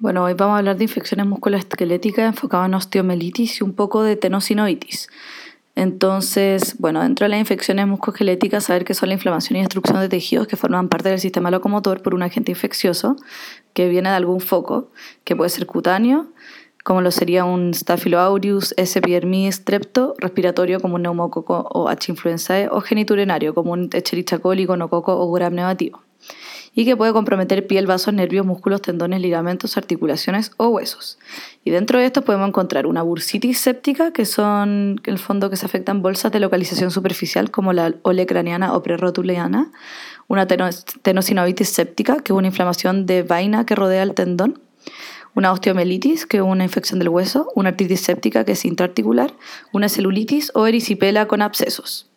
Bueno, hoy vamos a hablar de infecciones musculoesqueléticas enfocadas en osteomelitis y un poco de tenosinoitis. Entonces, bueno, dentro de las infecciones musculoesqueléticas, saber que son la inflamación y destrucción de tejidos que forman parte del sistema locomotor por un agente infeccioso que viene de algún foco, que puede ser cutáneo, como lo sería un Staphylococcus, S. epidermidis, strepto, respiratorio como un neumococo o H. influenzae, o geniturinario como un Escherichia coli, gonococo o gram negativo y que puede comprometer piel, vasos, nervios, músculos, tendones, ligamentos, articulaciones o huesos. Y dentro de esto podemos encontrar una bursitis séptica, que son el fondo que se afectan bolsas de localización superficial como la olecraniana o prerotuliana, una tenosinovitis séptica, que es una inflamación de vaina que rodea el tendón, una osteomelitis, que es una infección del hueso, una artritis séptica, que es intraarticular, una celulitis o erisipela con abscesos.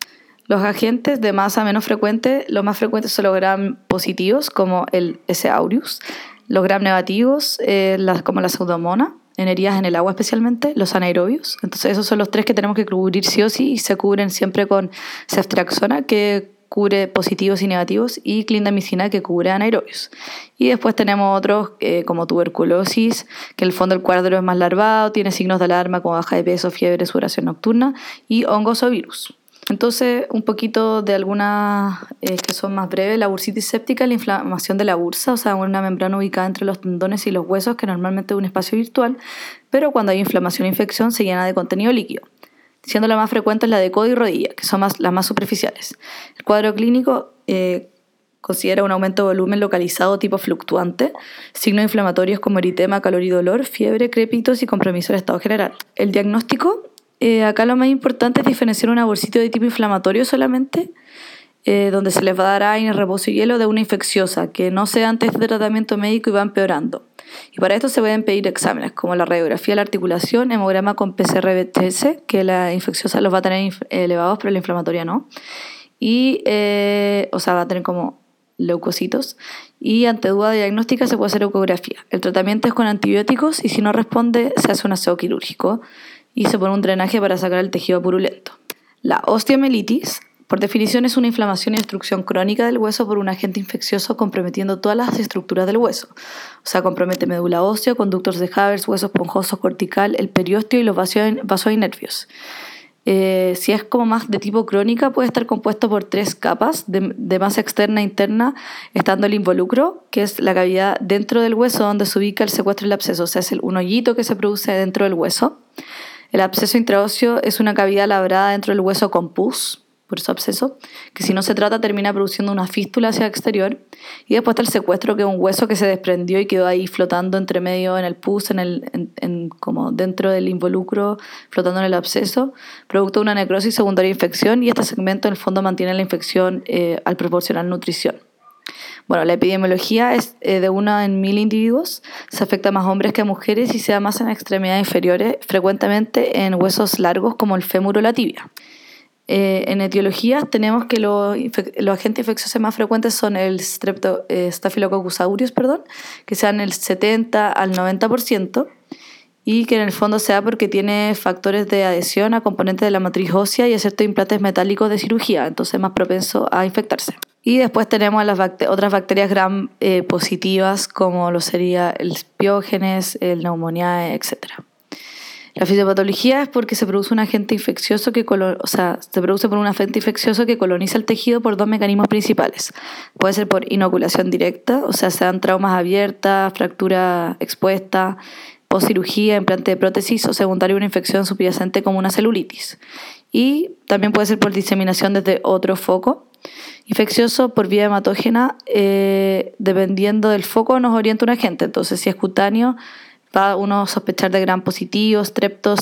Los agentes de masa menos frecuente, los más frecuentes son los gram positivos, como el S. aureus, los gram negativos, eh, como la pseudomona, en heridas en el agua especialmente, los anaerobios. Entonces esos son los tres que tenemos que cubrir sí o sí y se cubren siempre con ceftriaxona, que cubre positivos y negativos, y clindamicina, que cubre anaerobios. Y después tenemos otros eh, como tuberculosis, que el fondo el cuadro es más larvado, tiene signos de alarma como baja de peso, fiebre, sudoración nocturna, y hongos o virus. Entonces, un poquito de algunas eh, que son más breves, la bursitis séptica, la inflamación de la bursa, o sea, una membrana ubicada entre los tendones y los huesos, que normalmente es un espacio virtual, pero cuando hay inflamación o infección se llena de contenido líquido. Siendo la más frecuente es la de codo y rodilla, que son más, las más superficiales. El cuadro clínico eh, considera un aumento de volumen localizado tipo fluctuante, signos inflamatorios como eritema, calor y dolor, fiebre, crépitos y compromiso del estado general. El diagnóstico eh, acá lo más importante es diferenciar una bolsita de tipo inflamatorio solamente, eh, donde se les va a dar aire, reposo y hielo, de una infecciosa, que no sea antes de tratamiento médico y va empeorando. Y para esto se pueden pedir exámenes como la radiografía de la articulación, hemograma con PCR-BTS, que la infecciosa los va a tener elevados, pero la inflamatoria no. Y, eh, o sea, va a tener como leucocitos. Y ante duda diagnóstica se puede hacer ecografía. El tratamiento es con antibióticos y si no responde se hace un aseo quirúrgico y se pone un drenaje para sacar el tejido purulento. La osteomelitis, por definición, es una inflamación y destrucción crónica del hueso por un agente infeccioso comprometiendo todas las estructuras del hueso. O sea, compromete médula ósea, conductos de Havers, hueso esponjoso cortical, el periósteo y los vasos y nervios. Eh, si es como más de tipo crónica, puede estar compuesto por tres capas de, masa externa e interna, estando el involucro, que es la cavidad dentro del hueso donde se ubica el secuestro del absceso, o sea, es el, un hoyito que se produce dentro del hueso. El absceso intraóseo es una cavidad labrada dentro del hueso con pus, por eso absceso, que si no se trata termina produciendo una fístula hacia el exterior. Y después está el secuestro, que es un hueso que se desprendió y quedó ahí flotando entre medio en el pus, en el, en, como dentro del involucro, flotando en el absceso, producto una necrosis secundaria infección. Y este segmento en el fondo mantiene la infección eh, al proporcionar nutrición. Bueno, la epidemiología es eh, de una en mil individuos, se afecta más a hombres que a mujeres y se da más en extremidades inferiores, frecuentemente en huesos largos como el fémur o la tibia. Eh, en etiologías tenemos que los, agentes infecciosos más frecuentes son el strepto, eh, Staphylococcus aureus, perdón, que sean el 70 al 90%, y que en el fondo sea porque tiene factores de adhesión a componentes de la matriz ósea y a ciertos implantes metálicos de cirugía, entonces es más propenso a infectarse. Y después tenemos las otras bacterias gram eh, positivas como lo sería el piógenes, el neumoniae, etc. La fisiopatología es porque se produce un agente infeccioso que o sea, se produce por un agente infeccioso que coloniza el tejido por dos mecanismos principales. Puede ser por inoculación directa, o sea, se dan traumas abiertas, fractura expuesta, o cirugía, implante de prótesis o secundario una infección subyacente como una celulitis. Y también puede ser por diseminación desde otro foco infeccioso por vía hematógena, eh, dependiendo del foco nos orienta un agente. Entonces, si es cutáneo, va uno a sospechar de gran positivo, strepto,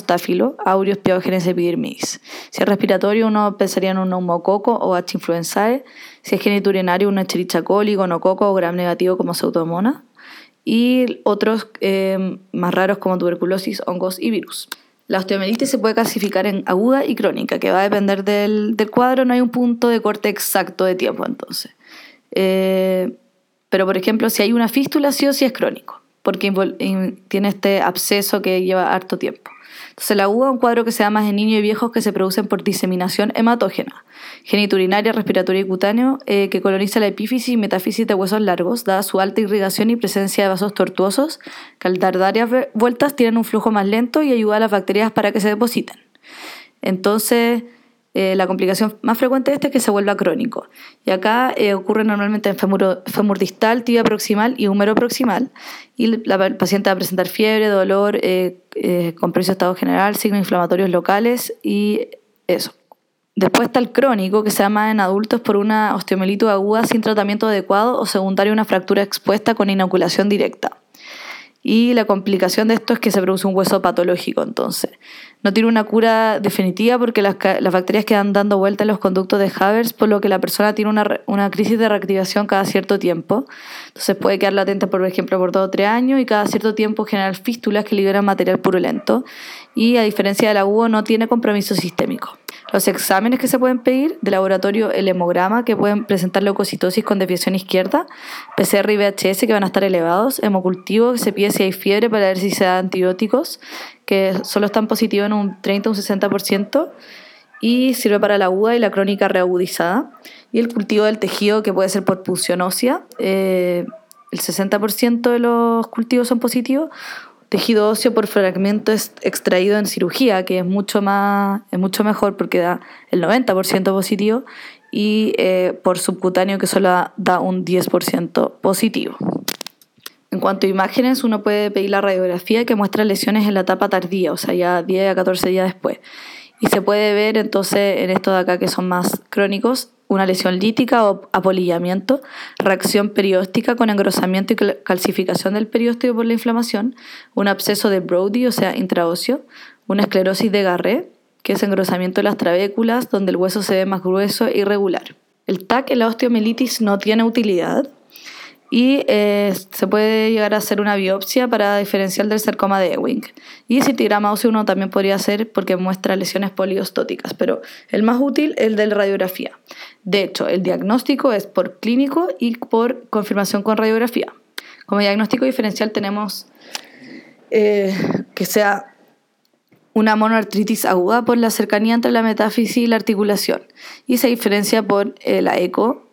aureus, piógenes, epidermidis. Si es respiratorio, uno pensaría en un neumococo o H. influenzae. Si es geniturinario, un Escherichia coli, gonococo o gram negativo como pseudomonas. Y otros eh, más raros como tuberculosis, hongos y virus. La osteomelitis se puede clasificar en aguda y crónica, que va a depender del, cuadro, no hay un punto de corte exacto de tiempo entonces. Eh, pero por ejemplo, si hay una fístula, sí o sí es crónico. porque tiene este absceso que lleva harto tiempo. Entonces la es un cuadro que se da más en niños y viejos que se producen por diseminación hematógena, geniturinaria, respiratoria y cutáneo, eh, que coloniza la epífisis y metafísis de huesos largos, dada su alta irrigación y presencia de vasos tortuosos, que al dar varias vueltas tienen un flujo más lento y ayuda a las bacterias para que se depositen. Entonces, eh, la complicación más frecuente de este es que se vuelva crónico. Y acá eh, ocurre normalmente en fémur, distal, tibia proximal y húmero proximal. Y la, paciente va a presentar fiebre, dolor, eh, eh compromiso de estado general, signos inflamatorios locales y eso. Después está el crónico, que se llama en adultos por una osteomielitis aguda sin tratamiento adecuado o secundario una fractura expuesta con inoculación directa. Y la complicación de esto es que se produce un hueso patológico, entonces. No tiene una cura definitiva porque las, bacterias quedan dando vuelta en los conductos de Havers, por lo que la persona tiene una, una, crisis de reactivación cada cierto tiempo. Entonces puede quedar latente, por ejemplo, por dos o tres años y cada cierto tiempo generar fístulas que liberan material purulento. Y a diferencia del agudo, no tiene compromiso sistémico. Los exámenes que se pueden pedir de laboratorio, el hemograma, que pueden presentar leucocitosis con desviación izquierda, PCR y VHS, que van a estar elevados, hemocultivo, que se pide si hay fiebre para ver si se da antibióticos, que solo están positivos en un 30 o un 60%, y sirve para la aguda y la crónica reagudizada. Y el cultivo del tejido, que puede ser por punción ósea, eh, el 60% de los cultivos son positivos, tejido óseo por fragmento extraído en cirugía, que es mucho, más, es mucho mejor porque da el 90% positivo, y eh, por subcutáneo que solo da un 10% positivo. En cuanto a imágenes, uno puede pedir la radiografía que muestra lesiones en la etapa tardía, o sea, ya 10 a 14 días después. Y se puede ver entonces en estos de acá que son más crónicos, una lesión lítica o apolillamiento, reacción perióstica con engrosamiento y calcificación del periósteo por la inflamación, un absceso de Brody, o sea, intraóseo, una esclerosis de Garré, que es engrosamiento de las trabéculas, donde el hueso se ve más grueso e irregular. El TAC en la osteomielitis no tiene utilidad, y eh, se puede llegar a hacer una biopsia para diferenciar del sarcoma de Ewing. Y cintigrama óseo uno también podría hacer porque muestra lesiones poliostóticas, pero el más útil es el de la radiografía. De hecho, el diagnóstico es por clínico y por confirmación con radiografía. Como diagnóstico diferencial tenemos eh, que sea una monoartritis aguda por la cercanía entre la metáfisis y la articulación y se diferencia por eh, la eco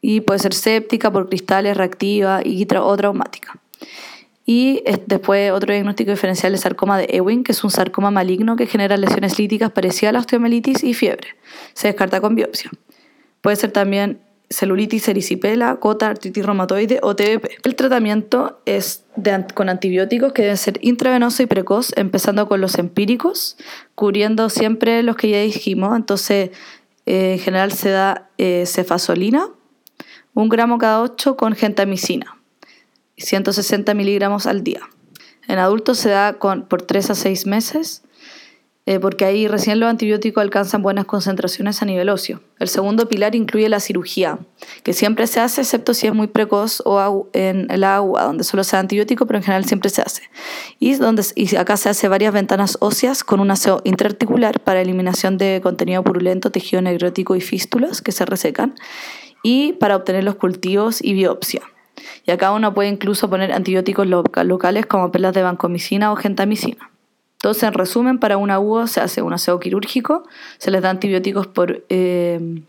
y puede ser séptica por cristales, reactiva y o traumática. Y después otro diagnóstico diferencial es sarcoma de Ewing, que es un sarcoma maligno que genera lesiones líticas parecidas a la osteomelitis y fiebre. Se descarta con biopsia. Puede ser también celulitis erisipela, cota, artritis reumatoide o TBP. El tratamiento es con antibióticos que deben ser intravenoso y precoz, empezando con los empíricos, cubriendo siempre los que ya dijimos. Entonces, eh, en general se da eh, cefasolina, un gramo cada 8 con gentamicina y 160 miligramos al día. En adultos se da por 3 a 6 meses eh, porque ahí recién los antibióticos alcanzan buenas concentraciones a nivel óseo. El segundo pilar incluye la cirugía, que siempre se hace, excepto si es muy precoz o en el agua, donde solo se antibiótico, pero en general siempre se hace. Y, donde, y acá se hace varias ventanas óseas con un aseo intraarticular para eliminación de contenido purulento, tejido necrótico y fístulas que se resecan y para obtener los cultivos y biopsia. Y acá uno puede incluso poner antibióticos locales como pelas de vancomicina o gentamicina. Entonces, en resumen, para una uva se hace un aseo quirúrgico, se les da antibióticos por eh,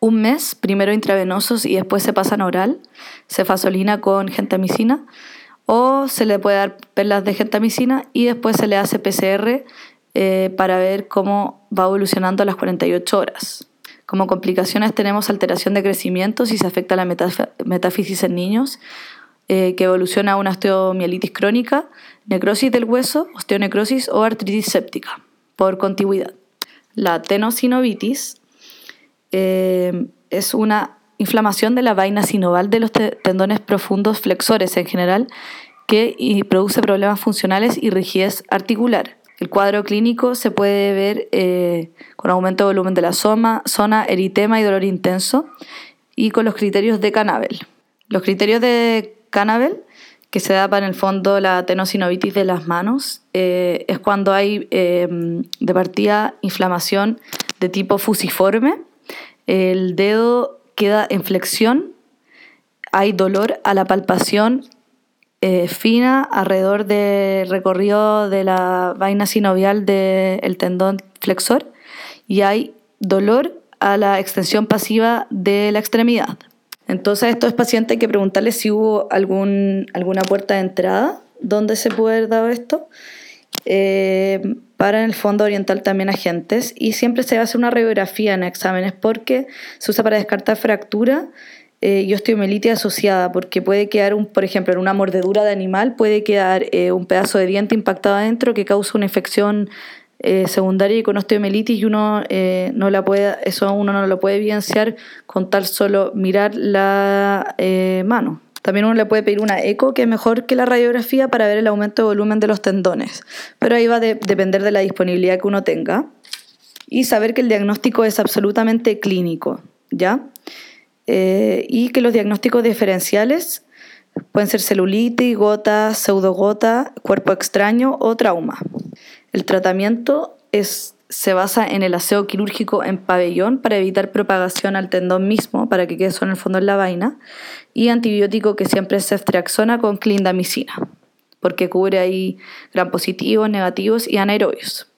un mes, primero intravenosos y después se pasan oral, cefasolina con gentamicina, o se le puede dar perlas de gentamicina y después se le hace PCR eh, para ver cómo va evolucionando a las 48 horas. Como complicaciones tenemos alteración de crecimiento si se afecta la metáfisis en niños, eh, que evoluciona a una osteomielitis crónica, necrosis del hueso, osteonecrosis o artritis séptica por contigüidad. La tenosinovitis eh, es una inflamación de la vaina sinoval de los tendones profundos flexores en general que produce problemas funcionales y rigidez articular. El cuadro clínico se puede ver eh, con aumento de volumen de la soma, zona, eritema y dolor intenso, y con los criterios de Canabel. Los criterios de Canabel, que se da para en el fondo la tenosinovitis de las manos, eh, es cuando hay eh, de partida inflamación de tipo fusiforme, el dedo queda en flexión hay dolor a la palpación eh, fina alrededor del recorrido de la vaina sinovial del tendón flexor y hay dolor a la extensión pasiva de la extremidad. Entonces a estos pacientes hay que preguntarles si hubo algún, alguna puerta de entrada donde se puede haber dado esto. Eh, para en el fondo oriental también agentes y siempre se hace una radiografía en exámenes porque se usa para descartar fractura eh, y osteomelitis asociada porque puede quedar, un, por ejemplo, en una mordedura de animal puede quedar eh, un pedazo de diente impactado adentro que causa una infección eh, secundaria y con osteomelitis y uno eh, no la puede, eso uno no lo puede evidenciar con tal solo mirar la mano. También uno le puede pedir una eco que es mejor que la radiografía para ver el aumento de volumen de los tendones, pero ahí va a depender de la disponibilidad que uno tenga y saber que el diagnóstico es absolutamente clínico, ¿ya? Y que los diagnósticos diferenciales pueden ser celulitis, gota, pseudogota, cuerpo extraño o trauma. El tratamiento es, se basa en el aseo quirúrgico en pabellón para evitar propagación al tendón mismo, para que quede solo en el fondo en la vaina, y antibiótico que siempre es ceftriaxona con clindamicina, porque cubre ahí gran positivos, negativos y anaerobios.